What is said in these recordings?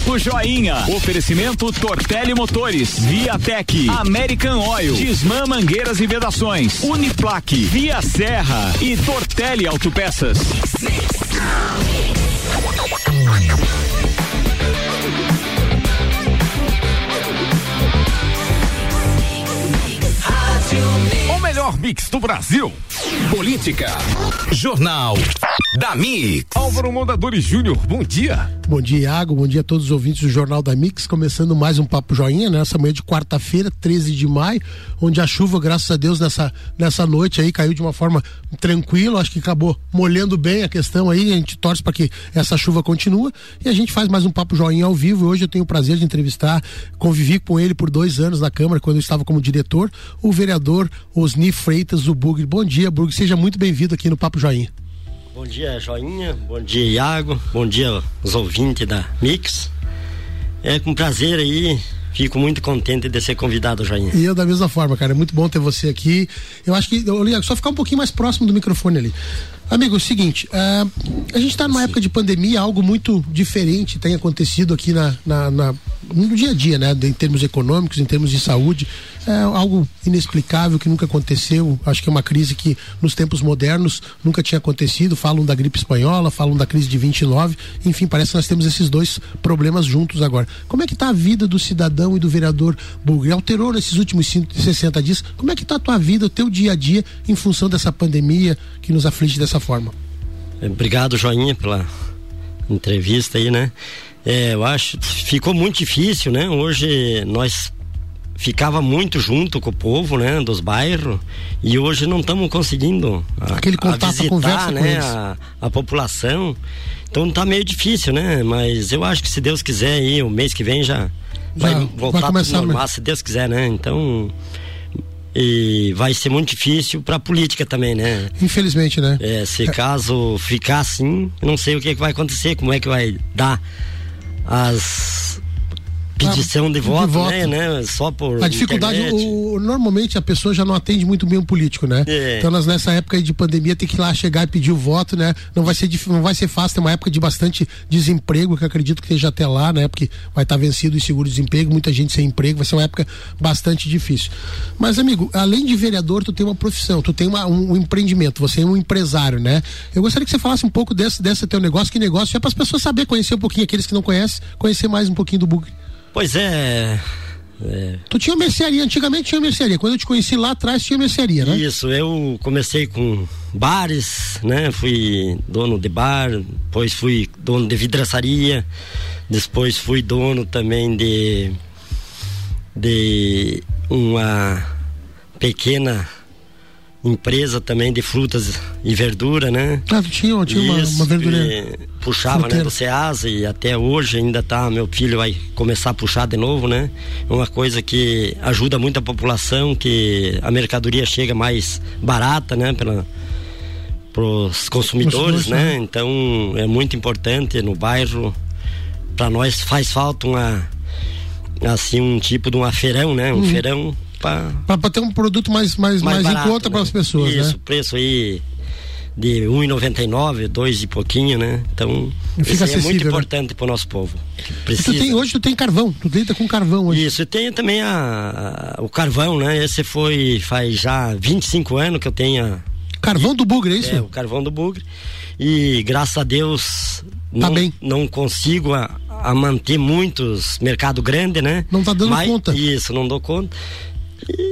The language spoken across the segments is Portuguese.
Papo Joinha. Oferecimento Tortelli Motores, Viatec, American Oil, Disman Mangueiras e Vedações, Uniplaque, Via Serra e Tortelli Autopeças. Melhor mix do Brasil. Política. Jornal da Mix. Álvaro Mondadores Júnior, bom dia. Bom dia, Iago. Bom dia a todos os ouvintes do Jornal da Mix. Começando mais um Papo Joinha nessa manhã de quarta-feira, 13 de maio, onde a chuva, graças a Deus, nessa, nessa noite aí caiu de uma forma tranquila. Acho que acabou molhando bem a questão aí. A gente torce para que essa chuva continue. E a gente faz mais um Papo Joinha ao vivo. Hoje eu tenho o prazer de entrevistar, convivi com ele por dois anos na Câmara, quando eu estava como diretor, o vereador Osni Freitas, o Bugre. Bom dia, Bugre. Seja muito bem-vindo aqui no Papo Joinha. Bom dia, Joinha. Bom dia, Iago. Bom dia, os ouvintes da Mix. É com prazer aí. Fico muito contente de ser convidado, Joinha. E eu da mesma forma, cara. É muito bom ter você aqui. Eu acho que, Iago, só ficar um pouquinho mais próximo do microfone ali. Amigo, é o seguinte, uh, a gente está numa Sim. época de pandemia, algo muito diferente tem acontecido aqui na, na, na, no dia a dia, né? Em termos econômicos, em termos de saúde. É algo inexplicável que nunca aconteceu. Acho que é uma crise que nos tempos modernos nunca tinha acontecido. Falam da gripe espanhola, falam da crise de 29. Enfim, parece que nós temos esses dois problemas juntos agora. Como é que está a vida do cidadão e do vereador Bulgari? Alterou nesses últimos 60 dias? Como é que está a tua vida, o teu dia a dia em função dessa pandemia que nos aflige dessa forma? Obrigado, Joinha, pela entrevista aí, né? É, eu acho ficou muito difícil, né? Hoje nós ficava muito junto com o povo, né, dos bairros, e hoje não estamos conseguindo a, aquele contato, a visitar, a conversa né, a, a, população. Então tá meio difícil, né? Mas eu acho que se Deus quiser aí, o mês que vem já, já vai voltar vai começar tudo normal, se Deus quiser, né? Então e vai ser muito difícil para a política também, né? Infelizmente, né? É, se caso ficar assim, não sei o que, é que vai acontecer, como é que vai dar as pedição de voto, de voto. Né, né? Só por. A dificuldade, o, normalmente a pessoa já não atende muito bem o político, né? É. Então nós, nessa época de pandemia tem que ir lá chegar e pedir o voto, né? Não vai ser, não vai ser fácil, tem uma época de bastante desemprego, que acredito que esteja até lá, né? Porque vai estar vencido o seguro-desemprego, muita gente sem emprego, vai ser uma época bastante difícil. Mas, amigo, além de vereador, tu tem uma profissão, tu tem uma, um, um, empreendimento, você é um empresário, né? Eu gostaria que você falasse um pouco desse, desse teu negócio, que negócio é para as pessoas saber, conhecer um pouquinho, aqueles que não conhecem, conhecer mais um pouquinho do Bug. Pois é. É. Tu tinha mercearia, antigamente tinha mercearia. Quando eu te conheci lá atrás tinha mercearia, né? Isso, eu comecei com bares, né? Fui dono de bar, depois fui dono de vidraçaria, depois fui dono também de de uma pequena empresa também de frutas e verdura, né? Ah, tinha, tinha uma, uma verdura. Puxava, né, do Ceasa e até hoje ainda tá, meu filho vai começar a puxar de novo, né? Uma coisa que ajuda muito a população, que a mercadoria chega mais barata, né? Pela, pros consumidores, né? né? Então é muito importante no bairro. Para nós faz falta uma assim um tipo de uma feirão, né? Um hum. feirão para ter um produto mais, mais, mais, mais barato, em conta né? para as pessoas, Isso, né? preço aí de 1,99, dois e pouquinho, né? Então, Fica isso é muito né? importante para o nosso povo. Tu tem, hoje tu tem carvão, tu deita com carvão hoje. Isso, tem também a, a, o carvão, né? Esse foi, faz já 25 anos que eu tenho. Carvão do Bugre, é isso? É, o carvão do Bugre. E graças a Deus tá não, bem. não consigo a, a manter muitos mercado grande, né? Não tá dando Mas, conta. Isso, não dou conta.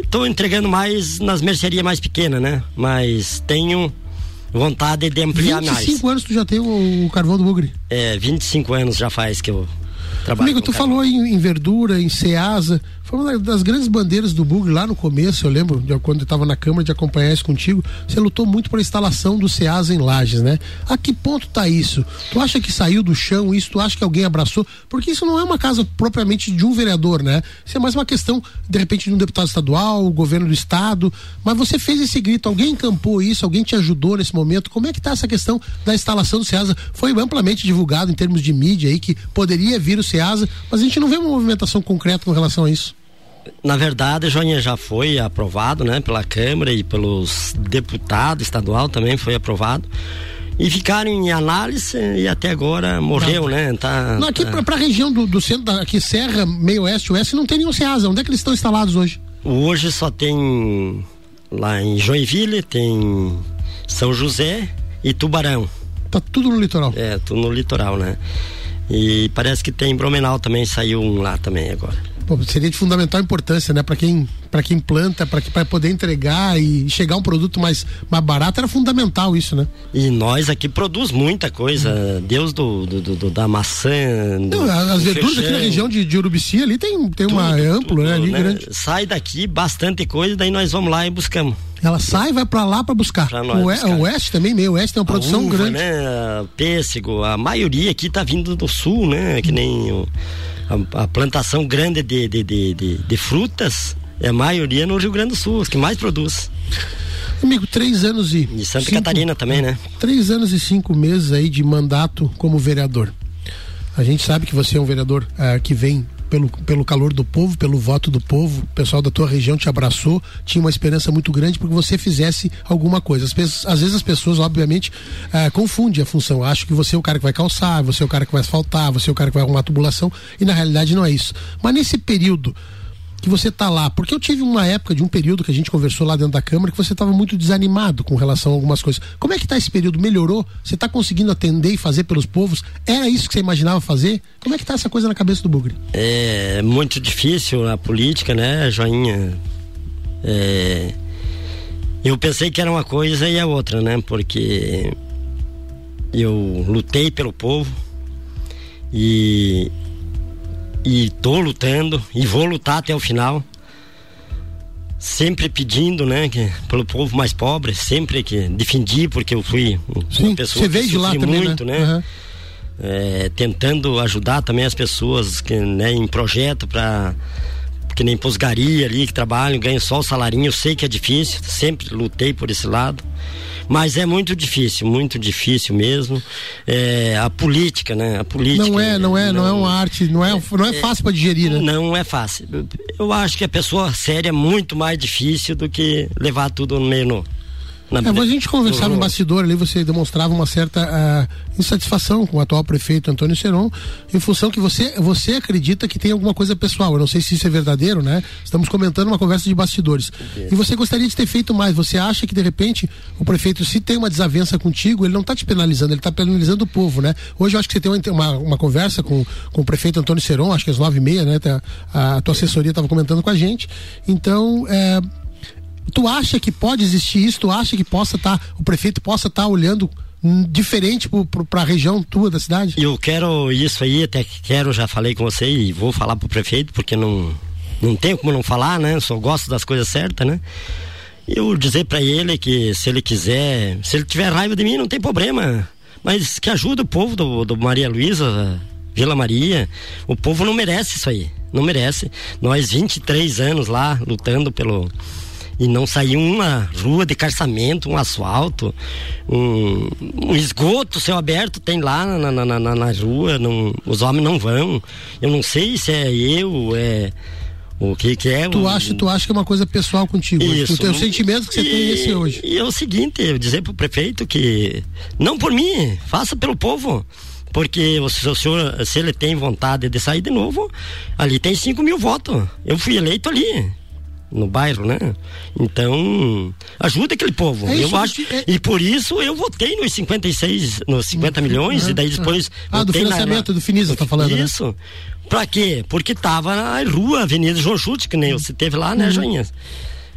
Estou entregando mais nas mercearias mais pequenas, né? Mas tenho vontade de ampliar 25 mais. 25 anos tu já tem o, o carvão do Bugre? É, 25 anos já faz que eu trabalho. Amigo, tu falou em, em, verdura, em ceasa. Foi uma das grandes bandeiras do Bug lá no começo, eu lembro, de, quando eu estava na Câmara de acompanhar isso contigo, você lutou muito por a instalação do SEASA em Lages, né? A que ponto está isso? Tu acha que saiu do chão isso? Tu acha que alguém abraçou? Porque isso não é uma casa propriamente de um vereador, né? Isso é mais uma questão, de repente, de um deputado estadual, o governo do estado. Mas você fez esse grito, alguém encampou isso, alguém te ajudou nesse momento? Como é que está essa questão da instalação do SEASA? Foi amplamente divulgado em termos de mídia aí que poderia vir o SEASA, mas a gente não vê uma movimentação concreta com relação a isso na verdade, Joinha já foi aprovado, né, pela Câmara e pelos deputados estadual também foi aprovado. e ficaram em análise e até agora morreu, né? Tá, não, aqui tá. para a região do, do centro, aqui Serra, meio oeste, oeste, não tem nenhum Ceasa. Onde é que eles estão instalados hoje? Hoje só tem lá em Joinville, tem São José e Tubarão. Tá tudo no litoral? É, tudo no litoral, né? E parece que tem Bromenal também, saiu um lá também agora. Pô, seria de fundamental importância, né? Para quem para quem planta, para que para poder entregar e chegar um produto mais mais barato era fundamental isso, né? E nós aqui produz muita coisa, hum. Deus do, do, do, da maçã. Do, Não, as verduras aqui na região de, de Urubici ali tem tem tudo, uma amplo, né? Ali né? Grande. Sai daqui bastante coisa, daí nós vamos lá e buscamos. Ela sai e vai para lá para buscar. Pra o, buscar. o oeste também, meio oeste tem uma produção uva, grande. Né? Pêssego, a maioria aqui tá vindo do sul, né? Que nem o, a, a, plantação grande de, de, de, de, de frutas, é a maioria no Rio Grande do Sul, os que mais produz. Amigo, três anos e. De Santa cinco, Catarina também, né? Três anos e cinco meses aí de mandato como vereador. A gente sabe que você é um vereador uh, que vem pelo, pelo calor do povo, pelo voto do povo, o pessoal da tua região te abraçou, tinha uma esperança muito grande porque você fizesse alguma coisa. Às vezes, às vezes as pessoas, obviamente, eh, confundem a função. Acham que você é o cara que vai calçar, você é o cara que vai asfaltar, você é o cara que vai arrumar tubulação, e na realidade não é isso. Mas nesse período que você está lá? Porque eu tive uma época de um período que a gente conversou lá dentro da Câmara que você estava muito desanimado com relação a algumas coisas. Como é que está esse período? Melhorou? Você está conseguindo atender e fazer pelos povos? Era isso que você imaginava fazer? Como é que está essa coisa na cabeça do Bugre? É muito difícil a política, né, Joinha? É... Eu pensei que era uma coisa e a outra, né? Porque eu lutei pelo povo e e tô lutando e vou lutar até o final. Sempre pedindo, né, que, pelo povo mais pobre, sempre que defendi, porque eu fui Sim, uma pessoa você veio de lá também, muito, né? né? Uhum. É, tentando ajudar também as pessoas que, né, em projeto para que nem posgaria ali que trabalham, ganham só o salarinho, eu sei que é difícil, sempre lutei por esse lado. Mas é muito difícil, muito difícil mesmo. É, a política, né? A política. Não é, não é, não, não é uma arte, não é, não é, é fácil para digerir, né? Não é fácil. Eu acho que a pessoa séria é muito mais difícil do que levar tudo no meio no na é, a gente conversava no bastidor ali, você demonstrava uma certa uh, insatisfação com o atual prefeito Antônio Seron, em função que você, você acredita que tem alguma coisa pessoal. Eu não sei se isso é verdadeiro, né? Estamos comentando uma conversa de bastidores. E você gostaria de ter feito mais. Você acha que de repente o prefeito, se tem uma desavença contigo, ele não está te penalizando, ele está penalizando o povo, né? Hoje eu acho que você tem uma, uma, uma, conversa com, com o prefeito Antônio Seron, acho que às nove e meia, né? Tá, a, a tua assessoria estava comentando com a gente. Então, é, Tu acha que pode existir isso? Tu acha que possa estar, tá, o prefeito possa estar tá olhando diferente para a região tua da cidade? Eu quero isso aí, até quero, já falei com você e vou falar pro prefeito, porque não, não tenho como não falar, né? Só gosto das coisas certas, né? Eu dizer para ele que se ele quiser, se ele tiver raiva de mim, não tem problema. Mas que ajuda o povo do, do Maria Luísa, Vila Maria. O povo não merece isso aí. Não merece. Nós 23 anos lá lutando pelo e não saiu uma rua de carçamento, um asfalto, um, um esgoto, céu aberto tem lá na, na, na, na rua, não, os homens não vão. Eu não sei se é eu, é o que que é. Tu acha, tu acha que é uma coisa pessoal contigo? Isso. O teu sentimento que você e, tem esse hoje? E é o seguinte, eu dizer pro prefeito que não por mim, faça pelo povo porque se o senhor, se ele tem vontade de sair de novo, ali tem 5 mil votos. Eu fui eleito ali no bairro, né? Então, ajuda aquele povo. É eu acho. É... E por isso eu votei nos 56, nos 50 milhões, e daí depois. Ah, do financiamento na, do Finisa, tá falando. Né? Isso. Né? Pra quê? Porque tava na rua, Avenida João Chute, que nem você teve lá, né, uhum. Joinha?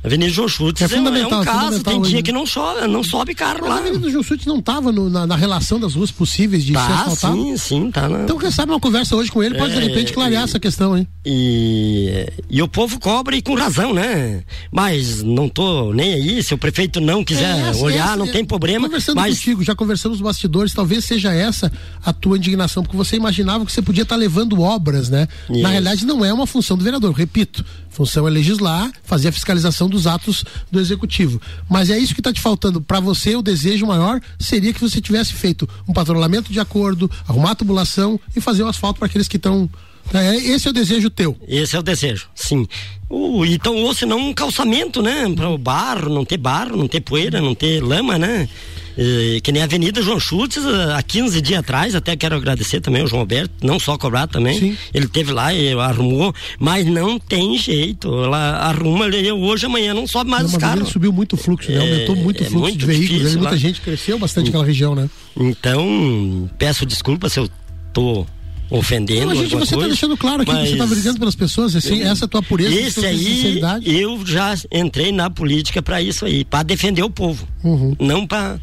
Avenida João Schultz é, fundamental, é um caso, tem dia que não chove, não sobe carro lá. A Avenida João Schultz não estava na, na, relação das ruas possíveis de tá, ser asfaltado? Sim, sim, tá. Na... Então quem sabe uma conversa hoje com ele pode é, de repente clarear e, essa questão, hein? E, e o povo cobra e com razão, né? Mas não tô nem aí, se o prefeito não quiser é, essa, olhar, essa, não tem problema. Conversando mas... contigo, já conversamos nos bastidores, talvez seja essa a tua indignação, porque você imaginava que você podia estar tá levando obras, né? Na realidade não é uma função do vereador, repito, função é legislar, fazer a fiscalização dos atos do executivo. Mas é isso que está te faltando. Para você, o desejo maior seria que você tivesse feito um patrulhamento de acordo, arrumar a tubulação e fazer o asfalto para aqueles que estão. É, esse é o desejo teu. Esse é o desejo, sim. Uh, então, ou senão um calçamento, né? Para o barro, não ter barro, não ter poeira, não ter lama, né? E, que nem a Avenida João Schultz, há 15 dias atrás, até quero agradecer também o João Alberto, não só cobrar também. Sim. Ele teve lá e arrumou, mas não tem jeito. Ela arruma ele hoje, amanhã não sobe mais não, os carros. subiu muito o fluxo, né? Aumentou muito o é, fluxo muito de veículos. muita gente cresceu bastante aquela região, né? Então, peço desculpa se eu tô ofendendo. Não, gente, você está deixando claro aqui que você está brigando pelas pessoas, assim, essa é a tua pureza, esse aí, eu já entrei na política para isso aí, para defender o povo, uhum. não para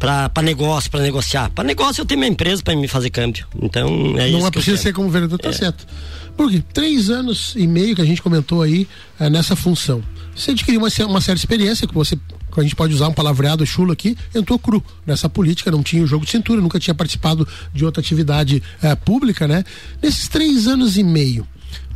para negócio, para negociar. Para negócio eu tenho minha empresa para me fazer câmbio. Então é não isso. Não é preciso ser como vereador, tá é. certo. Porque três anos e meio que a gente comentou aí é, nessa função. Você adquiriu uma, uma certa experiência que você a gente pode usar um palavreado chulo aqui, entrou cru nessa política, não tinha o jogo de cintura, nunca tinha participado de outra atividade eh, pública, né? Nesses três anos e meio,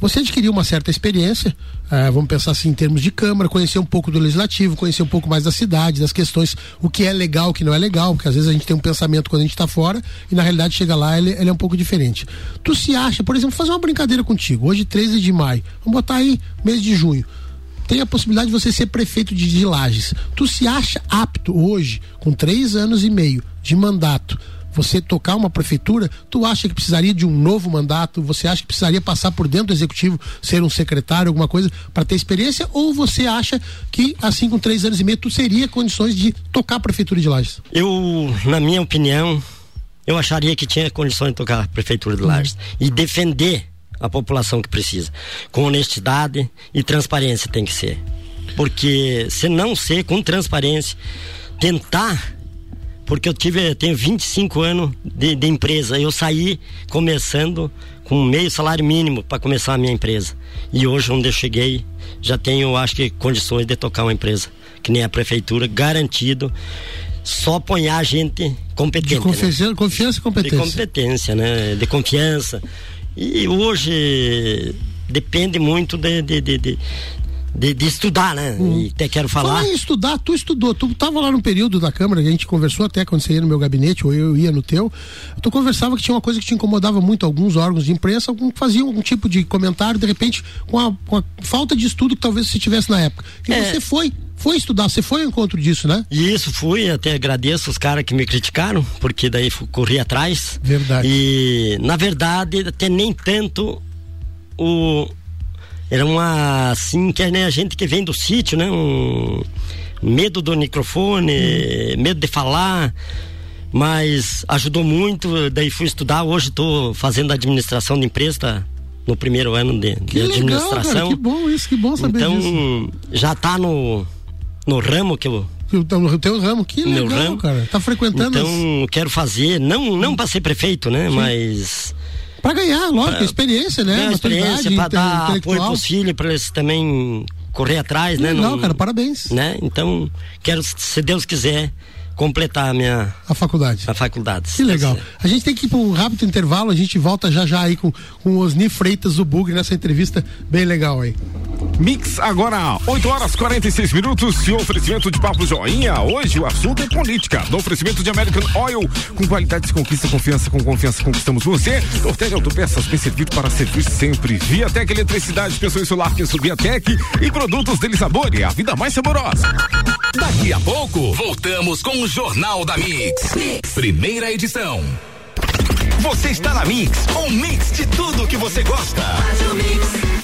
você adquiriu uma certa experiência, eh, vamos pensar assim em termos de Câmara, conhecer um pouco do Legislativo, conhecer um pouco mais da cidade, das questões, o que é legal, o que não é legal, porque às vezes a gente tem um pensamento quando a gente está fora e na realidade chega lá ele, ele, é um pouco diferente. Tu se acha, por exemplo, fazer uma brincadeira contigo, hoje 13 de maio, vamos botar aí mês de junho tem a possibilidade de você ser prefeito de, de Lages. Tu se acha apto hoje, com três anos e meio de mandato, você tocar uma prefeitura, tu acha que precisaria de um novo mandato? Você acha que precisaria passar por dentro do executivo, ser um secretário, alguma coisa, para ter experiência? Ou você acha que, assim, com três anos e meio, tu seria condições de tocar a prefeitura de Lages? Eu, na minha opinião, eu acharia que tinha condições de tocar a prefeitura de Lages e defender a população que precisa. Com honestidade e transparência tem que ser. Porque se não ser com transparência, tentar porque eu tive, tenho 25 anos de, de empresa. Eu saí começando com meio salário mínimo para começar a minha empresa. E hoje, onde eu cheguei, já tenho, acho que, condições de tocar uma empresa, que nem a prefeitura, garantido. Só apoiar gente competente. De confiança, né? confiança e competência. De competência, né? De confiança. E hoje depende muito de, de, de, de de, estudar, né? Hum. E até quero falar. Falar em estudar, tu estudou, tu estava lá no período da Câmara, a gente conversou até quando você ia no meu gabinete, ou eu ia no teu, tu conversava que tinha uma coisa que te incomodava muito alguns órgãos de imprensa, algum, faziam algum tipo de comentário, de repente, com a, com a falta de estudo que talvez você tivesse na época. E é. você foi foi estudar, você foi ao encontro disso, né? Isso, fui, até agradeço os caras que me criticaram, porque daí corri atrás. Verdade. E, na verdade, até nem tanto o. Era uma, assim, que né, a gente que vem do sítio, né? Um medo do microfone, medo de falar mas ajudou muito, daí fui estudar, hoje estou fazendo administração de empresa, tá no primeiro ano de, de administração. Legal, cara, que bom isso, que bom saber então, disso. já está no no ramo que eu então, no teu ramo, que legal, meu ramo. cara. Tá frequentando. Então, as... quero fazer, não, não para ser prefeito, né? Sim. Mas. Para ganhar, lógico, pra, experiência, né? Ganhar experiência, para dar apoio pros filhos, para eles também correr atrás, né? Não, cara, parabéns. Né? Então, quero, se Deus quiser, completar a minha a faculdade. A faculdade. Que legal. A gente tem que ir para um rápido intervalo, a gente volta já já aí com, com o Osni Freitas do Bugre nessa entrevista bem legal aí. Mix agora, 8 horas 46 minutos e oferecimento de papo joinha. Hoje o assunto é política. Do oferecimento de American Oil, com qualidade se conquista confiança, com confiança conquistamos você. Tortelli Autopeças, bem servido para servir sempre. Viatec Eletricidade, pessoa solar, penso Viatec e produtos dele sabor e a vida mais saborosa. Daqui a pouco, voltamos com o Jornal da mix. mix. Primeira edição. Você está na Mix, um mix de tudo que você gosta. Faz o mix.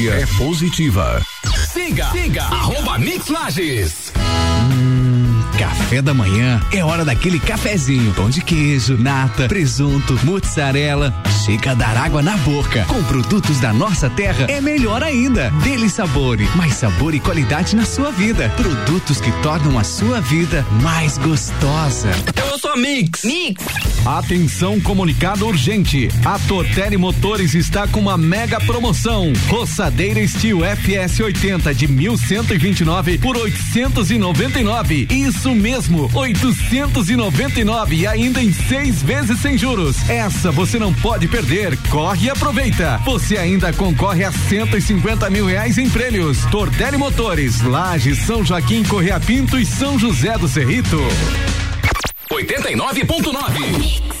energia é positiva. Siga, siga, arroba Mix Lages. Café da manhã é hora daquele cafezinho, pão de queijo, nata, presunto, mozzarella, chega a dar água na boca. Com produtos da nossa terra é melhor ainda. Dele sabor, mais sabor e qualidade na sua vida. Produtos que tornam a sua vida mais gostosa. Eu sou a Mix. Mix. Atenção comunicado urgente. A Tortelli Motores está com uma mega promoção. Roçadeira Steel FS 80 de 1129 por 899. Isso Isso mesmo, 899 e ainda em seis vezes sem juros. Essa você não pode perder. Corre e aproveita. Você ainda concorre a 150 mil reais em prêmios. Tortelli Motores, Laje, São Joaquim, Correia Pinto e São José do Cerrito. 89.9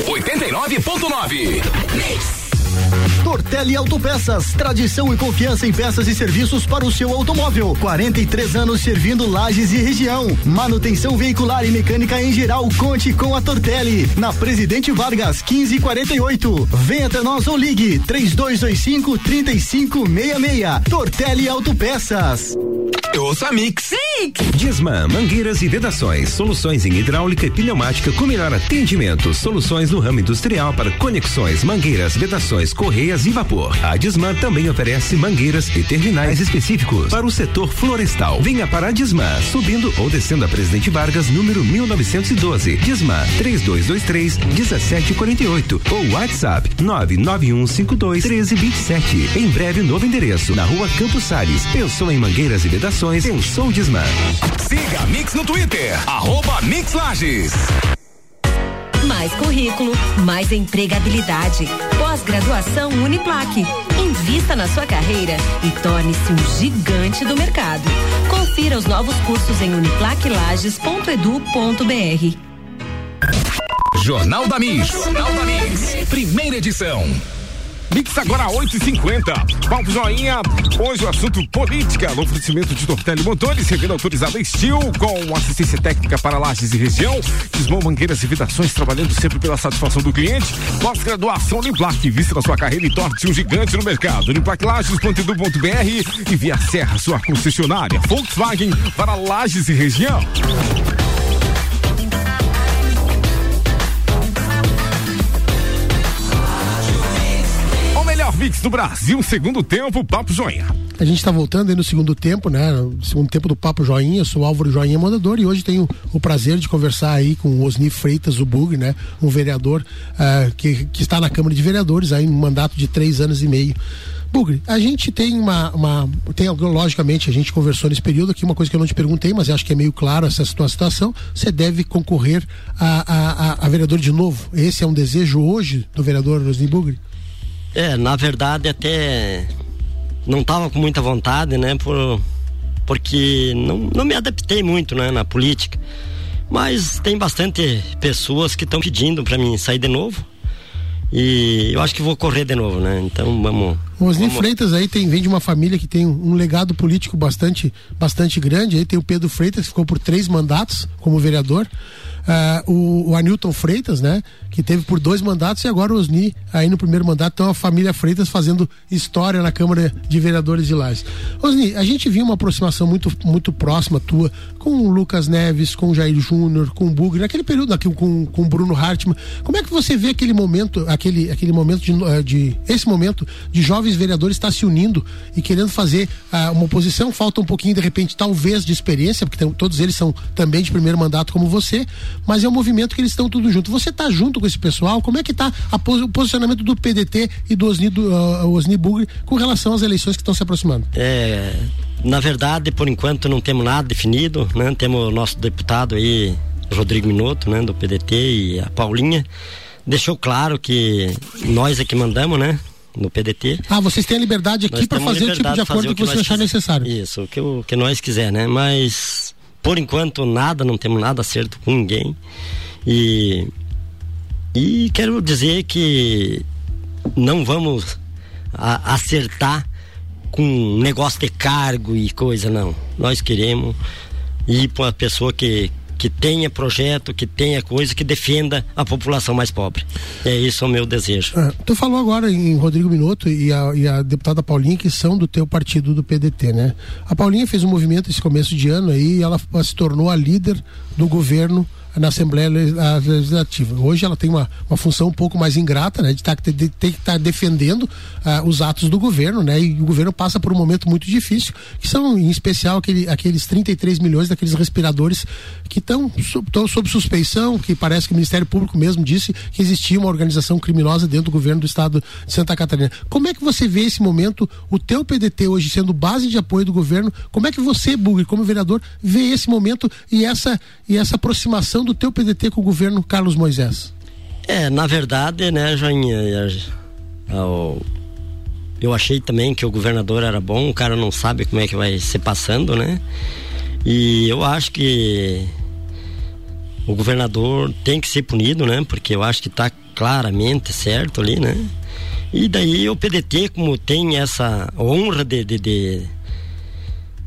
89.9. Tortelli Autopeças, tradição e confiança em peças e serviços para o seu automóvel. 43 anos servindo lajes e região. Manutenção veicular e mecânica em geral. Conte com a Tortelli. Na Presidente Vargas, 1548. Venha até nós ou ligue 3225 3566. Tortelli Autopeças. Ouça Mix. Mix. Disman, mangueiras e vedações, soluções em hidráulica e pneumática com melhor atendimento, soluções no ramo industrial para conexões, mangueiras, vedações, correias e vapor. A Disman também oferece mangueiras e terminais específicos para o setor florestal. Venha para a Disman, subindo ou descendo a Presidente Vargas, número 1912. Disman 3223 1748 ou WhatsApp 99152 1327. Em breve novo endereço na Rua Campos Sales. Pensou em mangueiras e vedações Pensou Disman. Siga Mix no Twitter, arroba Mix Lages. Mais currículo, mais empregabilidade. Pós-graduação Uniplaque. Invista na sua carreira e torne-se um gigante do mercado. Confira os novos cursos em uniplaquelages.edu.br. Jornal da Mix. Jornal da Mix. Primeira edição. Mix agora 8h50. Palco Joinha. Hoje o assunto política no oferecimento de Tortelli Motores, revenda autorizada Steel, com assistência técnica para lajes e região. Desmão Mangueiras e Vidações, trabalhando sempre pela satisfação do cliente. Pós-graduação Uniplac, vista na sua carreira e torne-se um gigante no mercado. Uniplaclages.edu.br e via Serra, sua concessionária. Volkswagen para lajes e região. Mix do Brasil, segundo tempo, Papo Joinha. A gente está voltando aí no segundo tempo, né? Segundo tempo do Papo Joinha, eu sou Álvaro Joinha Mandador e hoje tenho o prazer de conversar aí com o Osni Freitas, o Bug, né? Um vereador uh, que, que está na Câmara de Vereadores aí, um mandato de três anos e meio. Bugre, a gente tem uma, uma. Tem, logicamente, a gente conversou nesse período aqui, uma coisa que eu não te perguntei, mas acho que é meio claro essa tua situação. Você deve concorrer a, a, a, a vereador de novo. Esse é um desejo hoje do vereador Osni Bugre? É, na verdade até não estava com muita vontade, né? Por, porque não, não me adaptei muito, né? Na política. Mas tem bastante pessoas que estão pedindo para mim sair de novo. E eu acho que vou correr de novo, né? Então vamos. O Osni. Freitas aí tem, vem de uma família que tem um, um legado político bastante, bastante grande. Aí tem o Pedro Freitas, que ficou por três mandatos como vereador uh, o, o Anilton Freitas, né? Que teve por dois mandatos e agora o Osni aí no primeiro mandato. Então a família Freitas fazendo história na Câmara de Vereadores de Lages. Osni, a gente viu uma aproximação muito, muito próxima tua com o Lucas Neves, com o Jair Júnior, com o Bugre, naquele período aqui com, com o Bruno Hartmann. Como é que você vê aquele momento, aquele, aquele momento de, eh, de esse momento de jovens vereadores estar se unindo e querendo fazer uh, uma oposição? Falta um pouquinho, de repente, talvez de experiência, porque tem, todos eles são também de primeiro mandato como você, mas é um movimento que eles estão tudo junto. Você está junto com esse pessoal? Como é que está o posicionamento do PDT e do Osni, do, uh, Osni Bugre com relação às eleições que estão se aproximando? É, na verdade, por enquanto não temos nada definido, né? Temos o nosso deputado aí, Rodrigo Minuto, né? Do PDT e a Paulinha deixou claro que nós é que mandamos, né? No PDT. Ah, vocês têm a liberdade aqui para fazer o tipo de acordo que, que você achar necessário. Isso, o que, o que nós quiser, né? Mas por enquanto nada, não temos nada certo com ninguém. E e quero dizer que não vamos a, acertar com negócio de cargo e coisa, não. Nós queremos ir para uma pessoa que, que tenha projeto, que tenha coisa, que defenda a população mais pobre. É isso o meu desejo. Ah, tu falou agora em Rodrigo Minuto e a, e a, deputada Paulinha, que são do teu partido do PDT, né? A Paulinha fez um movimento esse começo de ano aí e ela se tornou a líder do governo na Assembleia Legislativa. Hoje ela tem uma, uma função um pouco mais ingrata, né? De tá, ter, que estar tá defendendo uh, os atos do governo, né? E o governo passa por um momento muito difícil, que são, em especial, aquele, aqueles 33 milhões daqueles respiradores que estão sob suspeição, que parece que o Ministério Público mesmo disse que existia uma organização criminosa dentro do governo do estado de Santa Catarina. Como é que você vê esse momento, o teu PDT hoje sendo base de apoio do governo, como é que você, Bugre, como vereador, vê esse momento e essa, e essa aproximação relação do teu PDT com o governo Carlos Moisés? É, na verdade, né, Joinha, eu achei também que o governador era bom, o cara não sabe como é que vai ser passando, né? E eu acho que o governador tem que ser punido, né? Porque eu acho que está claramente certo ali, né? E daí o PDT, como tem essa honra de, de, de,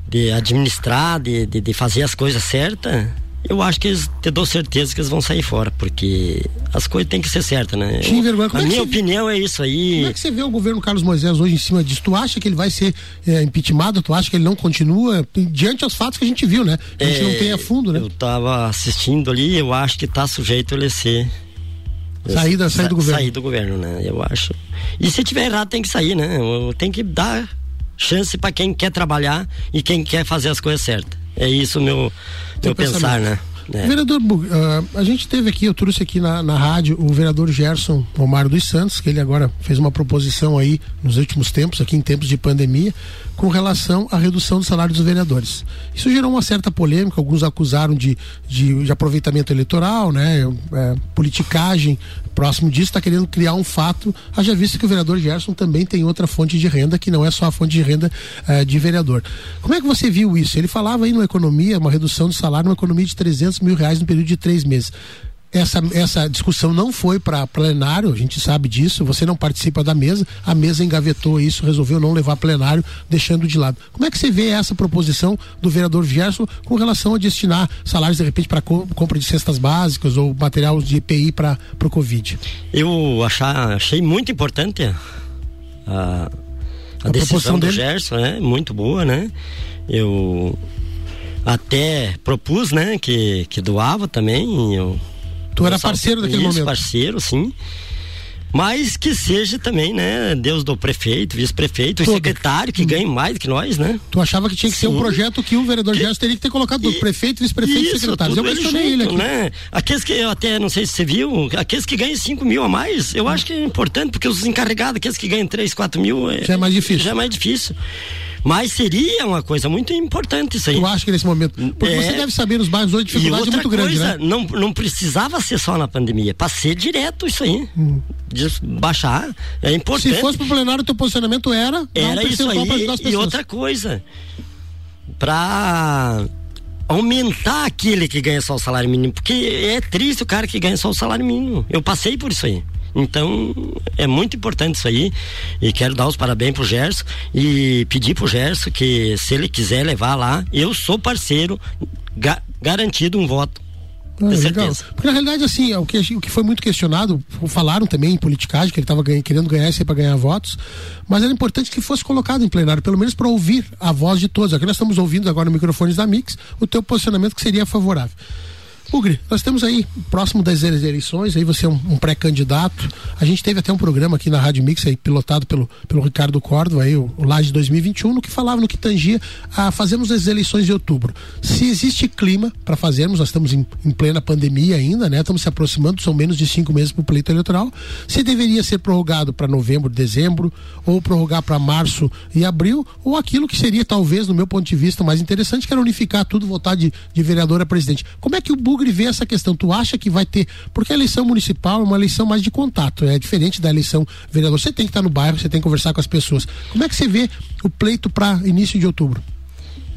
de administrar, de, de, de fazer as coisas certas, eu acho que eles, te dou certeza que eles vão sair fora, porque as coisas têm que ser certas, né? Sim, vergonha. a é minha opinião é isso aí. Como é que você vê o governo Carlos Moisés hoje em cima disso? Tu acha que ele vai ser é, impeachmentado? Tu acha que ele não continua? Diante dos fatos que a gente viu, né? A gente é, não tem a fundo, né? Eu tava assistindo ali, eu acho que tá sujeito a ele ser. Sair, da, sair do governo. Sair do governo, né? Eu acho. E se tiver errado, tem que sair, né? Tem que dar chance para quem quer trabalhar e quem quer fazer as coisas certas. É isso o meu, meu pensar, né? É. Vereador, uh, a gente teve aqui, eu trouxe aqui na, na rádio o vereador Gerson Omar dos Santos, que ele agora fez uma proposição aí nos últimos tempos, aqui em tempos de pandemia, com relação à redução do salário dos vereadores. Isso gerou uma certa polêmica, alguns acusaram de, de, de aproveitamento eleitoral, né, é, politicagem. Próximo disso, está querendo criar um fato, haja visto que o vereador Gerson também tem outra fonte de renda, que não é só a fonte de renda é, de vereador. Como é que você viu isso? Ele falava aí numa economia, uma redução do salário, uma economia de 300 mil reais no período de três meses essa, essa discussão não foi para plenário, a gente sabe disso, você não participa da mesa, a mesa engavetou isso, resolveu não levar plenário, deixando de lado. Como é que você vê essa proposição do vereador Gerson com relação a destinar salários de repente para compra de cestas básicas ou material de EPI para o Covid? Eu achar, achei muito importante a, a, a decisão do dele? Gerson, né? Muito boa, né? Eu até propus, né, que, que doava também, eu Tu era parceiro daquele isso, momento? parceiro, sim. Mas que seja também, né? Deus do prefeito, vice-prefeito, secretário que ganhe mais que nós, né? Tu achava que tinha que Sim. ser um projeto que o vereador Gerson teria que ter colocado e, prefeito, vice-prefeito e secretário. Eu questionei ele aqui. Né? Aqueles que eu até não sei se você viu, aqueles que ganham 5 mil a mais, eu hum. acho que é importante, porque os encarregados, aqueles que ganham 3, 4 mil. É, já é mais difícil. Já é mais difícil. Mas seria uma coisa muito importante isso aí. Eu acho que nesse momento. Porque é... você deve saber, nos bairros hoje dificuldade é muito coisa, grande, né? Não, não precisava ser só na pandemia, para ser direto isso aí. Hum. Baixar. É importante. Se fosse pro plenário, o teu posicionamento era. Era um isso aí. E outra coisa. Pra aumentar aquele que ganha só o salário mínimo, porque é triste o cara que ganha só o salário mínimo. Eu passei por isso aí. Então, é muito importante isso aí. E quero dar os parabéns pro Gerson e pedir pro Gerson que se ele quiser levar lá, eu sou parceiro, ga garantido um voto. Ah, legal. Porque na realidade, assim, é o que, o que foi muito questionado, falaram também em politicagem, que ele estava querendo ganhar isso para ganhar votos, mas era importante que fosse colocado em plenário, pelo menos para ouvir a voz de todos. Aqui nós estamos ouvindo agora no microfones da Mix o teu posicionamento que seria favorável. Ugri, nós temos aí, próximo das eleições, aí você é um, um pré-candidato. A gente teve até um programa aqui na Rádio Mix, aí, pilotado pelo, pelo Ricardo Córdova, aí, o, o Laje 2021, no que falava, no que tangia a fazermos as eleições de outubro. Se existe clima para fazermos, nós estamos em, em, plena pandemia ainda, né? Estamos se aproximando, são menos de cinco meses para o pleito eleitoral. Se deveria ser prorrogado para novembro, dezembro, ou prorrogar para março e abril, ou aquilo que seria, talvez, no meu ponto de vista, mais interessante, que era unificar tudo, votar de, de vereador a presidente. Como é que o Bugre Bugre vê essa questão? Tu acha que vai ter. Porque a eleição municipal é uma eleição mais de contato, é diferente da eleição vereador. Você tem que estar no bairro, você tem que conversar com as pessoas. Como é que você vê o pleito para início de outubro?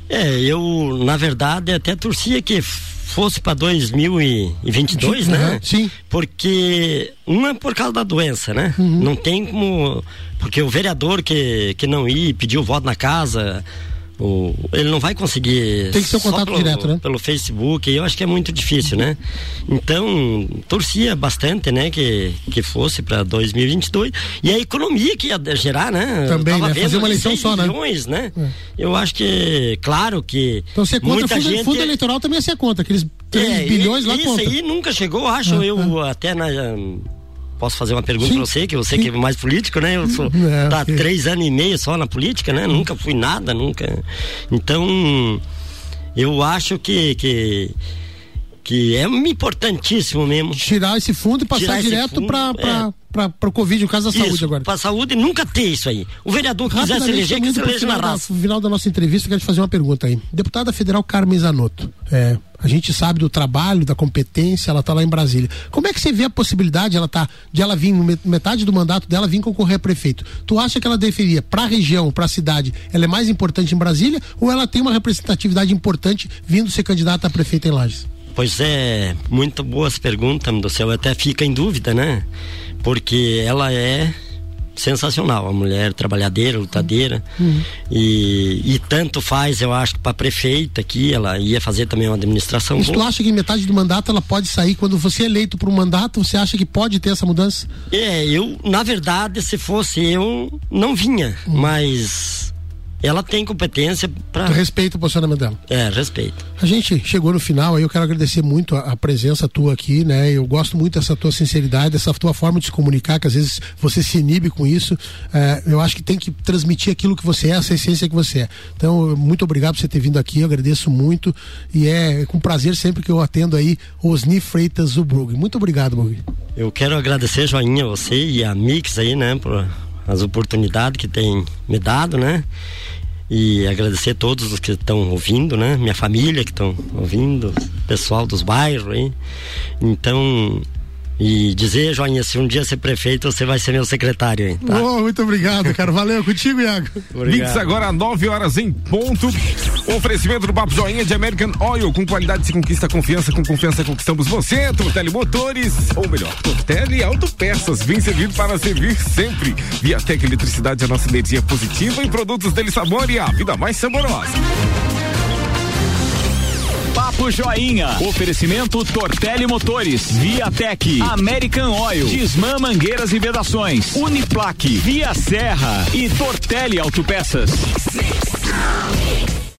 É, eu, na verdade, até torcia que fosse para 2022, né? Uhum, sim. Porque uma é por causa da doença, né? Uhum. Não tem como porque o vereador que que não ir pediu voto na casa, o, ele não vai conseguir. Tem que ser um só contato pelo, direto, né? Pelo Facebook, eu acho que é muito difícil, né? Então, torcia bastante, né? Que, que fosse para 2022. E a economia que ia gerar, né? Também, né? Fazer uma eleição só, né? milhões, né? É. Eu acho que, claro que. Então você conta muita fundo, gente fundo eleitoral também você conta, aqueles 3 é, bilhões lá isso conta. aí nunca chegou, acho Ah, eu até na posso fazer uma pergunta pra você, que você que é mais político, né? Eu sou É, tá três anos e meio só na política, né? Nunca fui nada, nunca. Então, eu acho que que que é importantíssimo mesmo. Tirar esse fundo e passar Tirar direto pra, pra, é. pra, pra Covid, no caso da saúde Isso, agora. Pra saúde nunca ter isso aí. O vereador que quiser se eleger, que se eleja na raça. No final da nossa entrevista, eu quero te fazer uma pergunta aí. Deputada federal Carmen Zanotto, é, a gente sabe do trabalho, da competência, ela tá lá em Brasília. Como é que você vê a possibilidade ela tá, de ela vir, metade do mandato dela, vir concorrer a prefeito? Tu acha que ela deveria, pra região, pra cidade, ela é mais importante em Brasília ou ela tem uma representatividade importante vindo ser candidata a prefeita em Lages? Pois é, muito boas perguntas, do céu. Até fica em dúvida, né? Porque ela é sensacional, a mulher trabalhadeira, lutadeira. E, e tanto faz, eu acho que para prefeita aqui, ela ia fazer também uma administração Mas tu acha que em metade do mandato ela pode sair? Quando você é eleito para um mandato, você acha que pode ter essa mudança? É, eu, na verdade, se fosse eu, não vinha, mas ela tem competência para. Tu respeita o posicionamento dela? É, respeito. A gente chegou no final aí, eu quero agradecer muito a, a presença tua aqui, né? Eu gosto muito dessa tua sinceridade, dessa tua forma de se comunicar, que às vezes você se inibe com isso. É, eu acho que tem que transmitir aquilo que você é, essa essência que você é. Então, muito obrigado por você ter vindo aqui, eu agradeço muito. E é com prazer sempre que eu atendo aí Osni Freitas Zubrug. Muito obrigado, Brug. Eu quero agradecer, Joinha, você e a Mix aí, né, por as oportunidades que tem me dado, né? E agradecer a todos os que estão ouvindo, né? Minha família que estão ouvindo, pessoal dos bairros aí. Então, e dizer, Joinha, se um dia ser prefeito, você vai ser meu secretário aí, tá? Oh, muito obrigado, cara. Valeu contigo, Iago. Mix agora 9 horas em ponto. Oferecimento do Papo Joinha de American Oil. Com qualidade se conquista confiança. Com confiança conquistamos você. Tortelli Motores. Ou melhor, Tortelli Autopeças. Vem servido para servir sempre. Viatec Eletricidade, a nossa energia positiva. E produtos dele sabor e a vida mais saborosa. Papo Joinha. Oferecimento Tortelli Motores, Viatec, American Oil, Disman Mangueiras e Vedações, Uniplaque, Via Serra e Tortelli Autopeças.